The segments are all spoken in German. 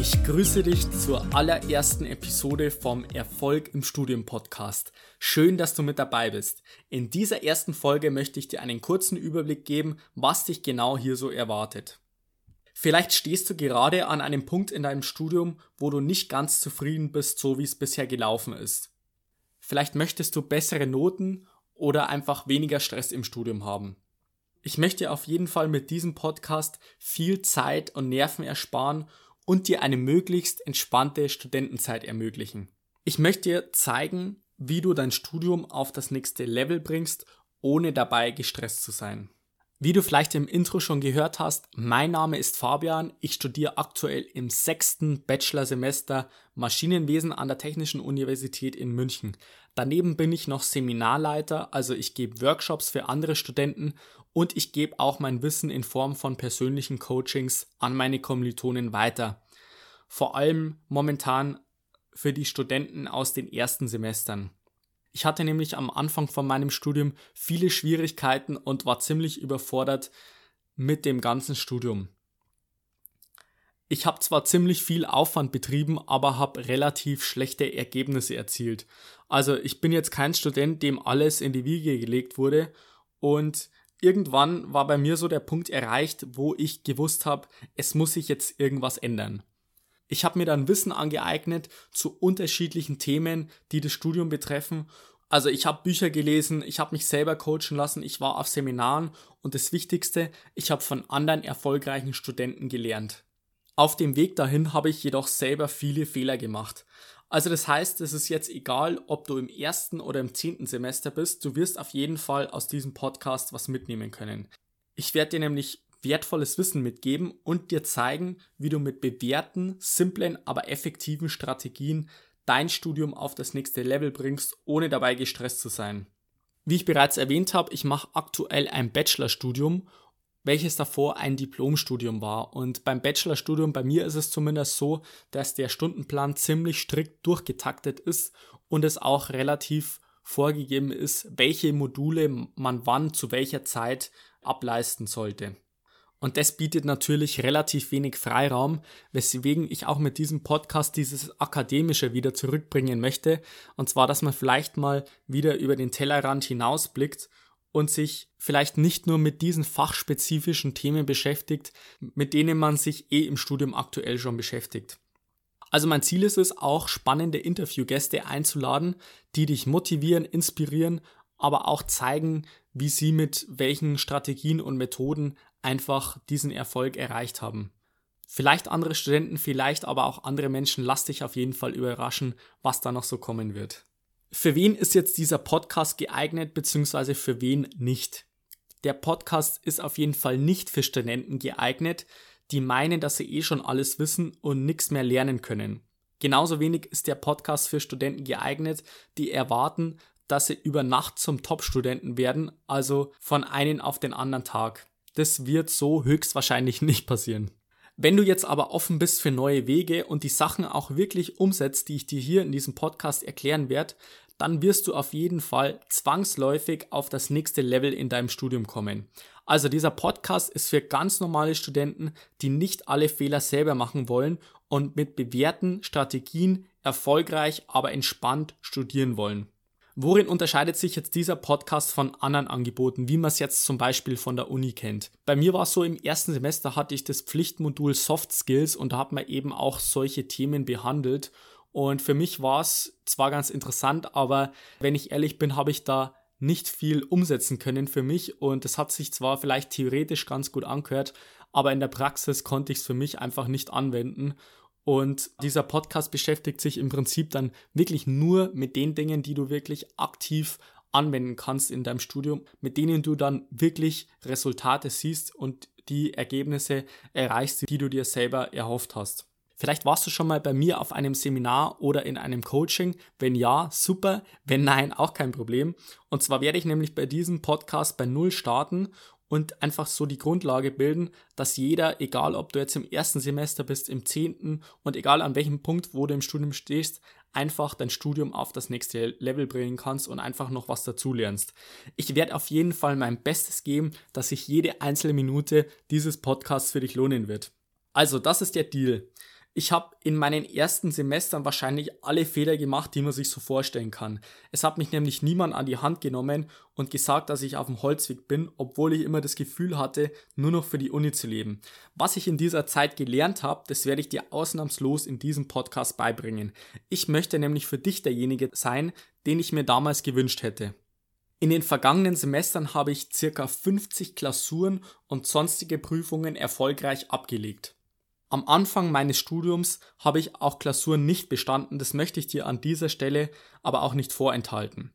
Ich grüße dich zur allerersten Episode vom Erfolg im Studium Podcast. Schön, dass du mit dabei bist. In dieser ersten Folge möchte ich dir einen kurzen Überblick geben, was dich genau hier so erwartet. Vielleicht stehst du gerade an einem Punkt in deinem Studium, wo du nicht ganz zufrieden bist, so wie es bisher gelaufen ist. Vielleicht möchtest du bessere Noten oder einfach weniger Stress im Studium haben. Ich möchte auf jeden Fall mit diesem Podcast viel Zeit und Nerven ersparen und dir eine möglichst entspannte Studentenzeit ermöglichen. Ich möchte dir zeigen, wie du dein Studium auf das nächste Level bringst, ohne dabei gestresst zu sein. Wie du vielleicht im Intro schon gehört hast, mein Name ist Fabian. Ich studiere aktuell im sechsten Bachelorsemester Maschinenwesen an der Technischen Universität in München. Daneben bin ich noch Seminarleiter, also ich gebe Workshops für andere Studenten und ich gebe auch mein Wissen in Form von persönlichen Coachings an meine Kommilitonen weiter. Vor allem momentan für die Studenten aus den ersten Semestern. Ich hatte nämlich am Anfang von meinem Studium viele Schwierigkeiten und war ziemlich überfordert mit dem ganzen Studium. Ich habe zwar ziemlich viel Aufwand betrieben, aber habe relativ schlechte Ergebnisse erzielt. Also ich bin jetzt kein Student, dem alles in die Wiege gelegt wurde und irgendwann war bei mir so der Punkt erreicht, wo ich gewusst habe, es muss sich jetzt irgendwas ändern. Ich habe mir dann Wissen angeeignet zu unterschiedlichen Themen, die das Studium betreffen. Also ich habe Bücher gelesen, ich habe mich selber coachen lassen, ich war auf Seminaren und das Wichtigste, ich habe von anderen erfolgreichen Studenten gelernt. Auf dem Weg dahin habe ich jedoch selber viele Fehler gemacht. Also das heißt, es ist jetzt egal, ob du im ersten oder im zehnten Semester bist, du wirst auf jeden Fall aus diesem Podcast was mitnehmen können. Ich werde dir nämlich wertvolles Wissen mitgeben und dir zeigen, wie du mit bewährten, simplen, aber effektiven Strategien dein Studium auf das nächste Level bringst, ohne dabei gestresst zu sein. Wie ich bereits erwähnt habe, ich mache aktuell ein Bachelorstudium welches davor ein Diplomstudium war. Und beim Bachelorstudium, bei mir ist es zumindest so, dass der Stundenplan ziemlich strikt durchgetaktet ist und es auch relativ vorgegeben ist, welche Module man wann zu welcher Zeit ableisten sollte. Und das bietet natürlich relativ wenig Freiraum, weswegen ich auch mit diesem Podcast dieses Akademische wieder zurückbringen möchte. Und zwar, dass man vielleicht mal wieder über den Tellerrand hinausblickt und sich vielleicht nicht nur mit diesen fachspezifischen Themen beschäftigt, mit denen man sich eh im Studium aktuell schon beschäftigt. Also mein Ziel ist es, auch spannende Interviewgäste einzuladen, die dich motivieren, inspirieren, aber auch zeigen, wie sie mit welchen Strategien und Methoden einfach diesen Erfolg erreicht haben. Vielleicht andere Studenten, vielleicht aber auch andere Menschen, lass dich auf jeden Fall überraschen, was da noch so kommen wird. Für wen ist jetzt dieser Podcast geeignet, beziehungsweise für wen nicht? Der Podcast ist auf jeden Fall nicht für Studenten geeignet, die meinen, dass sie eh schon alles wissen und nichts mehr lernen können. Genauso wenig ist der Podcast für Studenten geeignet, die erwarten, dass sie über Nacht zum Top-Studenten werden, also von einem auf den anderen Tag. Das wird so höchstwahrscheinlich nicht passieren. Wenn du jetzt aber offen bist für neue Wege und die Sachen auch wirklich umsetzt, die ich dir hier in diesem Podcast erklären werde, dann wirst du auf jeden Fall zwangsläufig auf das nächste Level in deinem Studium kommen. Also dieser Podcast ist für ganz normale Studenten, die nicht alle Fehler selber machen wollen und mit bewährten Strategien erfolgreich, aber entspannt studieren wollen. Worin unterscheidet sich jetzt dieser Podcast von anderen Angeboten, wie man es jetzt zum Beispiel von der Uni kennt? Bei mir war es so, im ersten Semester hatte ich das Pflichtmodul Soft Skills und da hat man eben auch solche Themen behandelt. Und für mich war es zwar ganz interessant, aber wenn ich ehrlich bin, habe ich da nicht viel umsetzen können für mich und es hat sich zwar vielleicht theoretisch ganz gut angehört, aber in der Praxis konnte ich es für mich einfach nicht anwenden und dieser Podcast beschäftigt sich im Prinzip dann wirklich nur mit den Dingen, die du wirklich aktiv anwenden kannst in deinem Studium, mit denen du dann wirklich Resultate siehst und die Ergebnisse erreichst, die du dir selber erhofft hast. Vielleicht warst du schon mal bei mir auf einem Seminar oder in einem Coaching. Wenn ja, super. Wenn nein, auch kein Problem. Und zwar werde ich nämlich bei diesem Podcast bei Null starten und einfach so die Grundlage bilden, dass jeder, egal ob du jetzt im ersten Semester bist, im zehnten und egal an welchem Punkt, wo du im Studium stehst, einfach dein Studium auf das nächste Level bringen kannst und einfach noch was dazu lernst. Ich werde auf jeden Fall mein Bestes geben, dass sich jede einzelne Minute dieses Podcasts für dich lohnen wird. Also, das ist der Deal. Ich habe in meinen ersten Semestern wahrscheinlich alle Fehler gemacht, die man sich so vorstellen kann. Es hat mich nämlich niemand an die Hand genommen und gesagt, dass ich auf dem Holzweg bin, obwohl ich immer das Gefühl hatte, nur noch für die Uni zu leben. Was ich in dieser Zeit gelernt habe, das werde ich dir ausnahmslos in diesem Podcast beibringen. Ich möchte nämlich für dich derjenige sein, den ich mir damals gewünscht hätte. In den vergangenen Semestern habe ich circa 50 Klausuren und sonstige Prüfungen erfolgreich abgelegt. Am Anfang meines Studiums habe ich auch Klausuren nicht bestanden, das möchte ich dir an dieser Stelle aber auch nicht vorenthalten.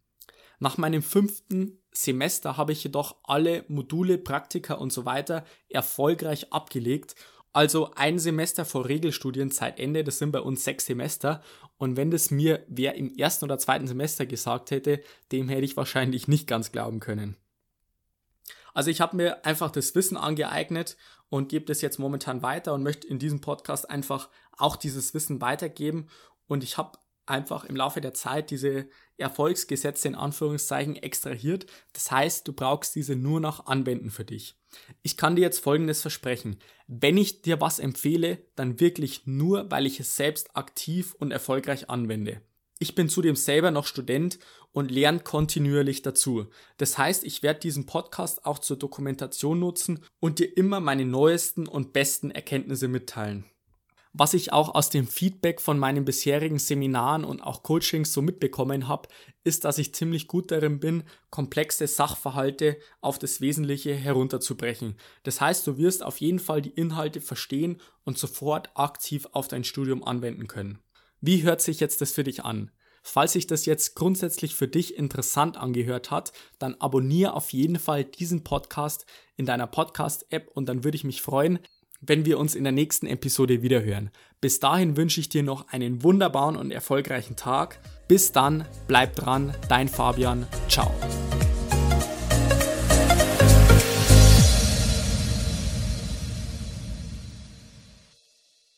Nach meinem fünften Semester habe ich jedoch alle Module, Praktika und so weiter erfolgreich abgelegt. Also ein Semester vor Regelstudienzeitende, das sind bei uns sechs Semester. Und wenn das mir wer im ersten oder zweiten Semester gesagt hätte, dem hätte ich wahrscheinlich nicht ganz glauben können. Also ich habe mir einfach das Wissen angeeignet und gebe das jetzt momentan weiter und möchte in diesem Podcast einfach auch dieses Wissen weitergeben. Und ich habe einfach im Laufe der Zeit diese Erfolgsgesetze in Anführungszeichen extrahiert. Das heißt, du brauchst diese nur noch anwenden für dich. Ich kann dir jetzt Folgendes versprechen. Wenn ich dir was empfehle, dann wirklich nur, weil ich es selbst aktiv und erfolgreich anwende. Ich bin zudem selber noch Student und lerne kontinuierlich dazu. Das heißt, ich werde diesen Podcast auch zur Dokumentation nutzen und dir immer meine neuesten und besten Erkenntnisse mitteilen. Was ich auch aus dem Feedback von meinen bisherigen Seminaren und auch Coachings so mitbekommen habe, ist, dass ich ziemlich gut darin bin, komplexe Sachverhalte auf das Wesentliche herunterzubrechen. Das heißt, du wirst auf jeden Fall die Inhalte verstehen und sofort aktiv auf dein Studium anwenden können. Wie hört sich jetzt das für dich an? Falls sich das jetzt grundsätzlich für dich interessant angehört hat, dann abonniere auf jeden Fall diesen Podcast in deiner Podcast-App und dann würde ich mich freuen, wenn wir uns in der nächsten Episode wiederhören. Bis dahin wünsche ich dir noch einen wunderbaren und erfolgreichen Tag. Bis dann, bleib dran, dein Fabian, ciao.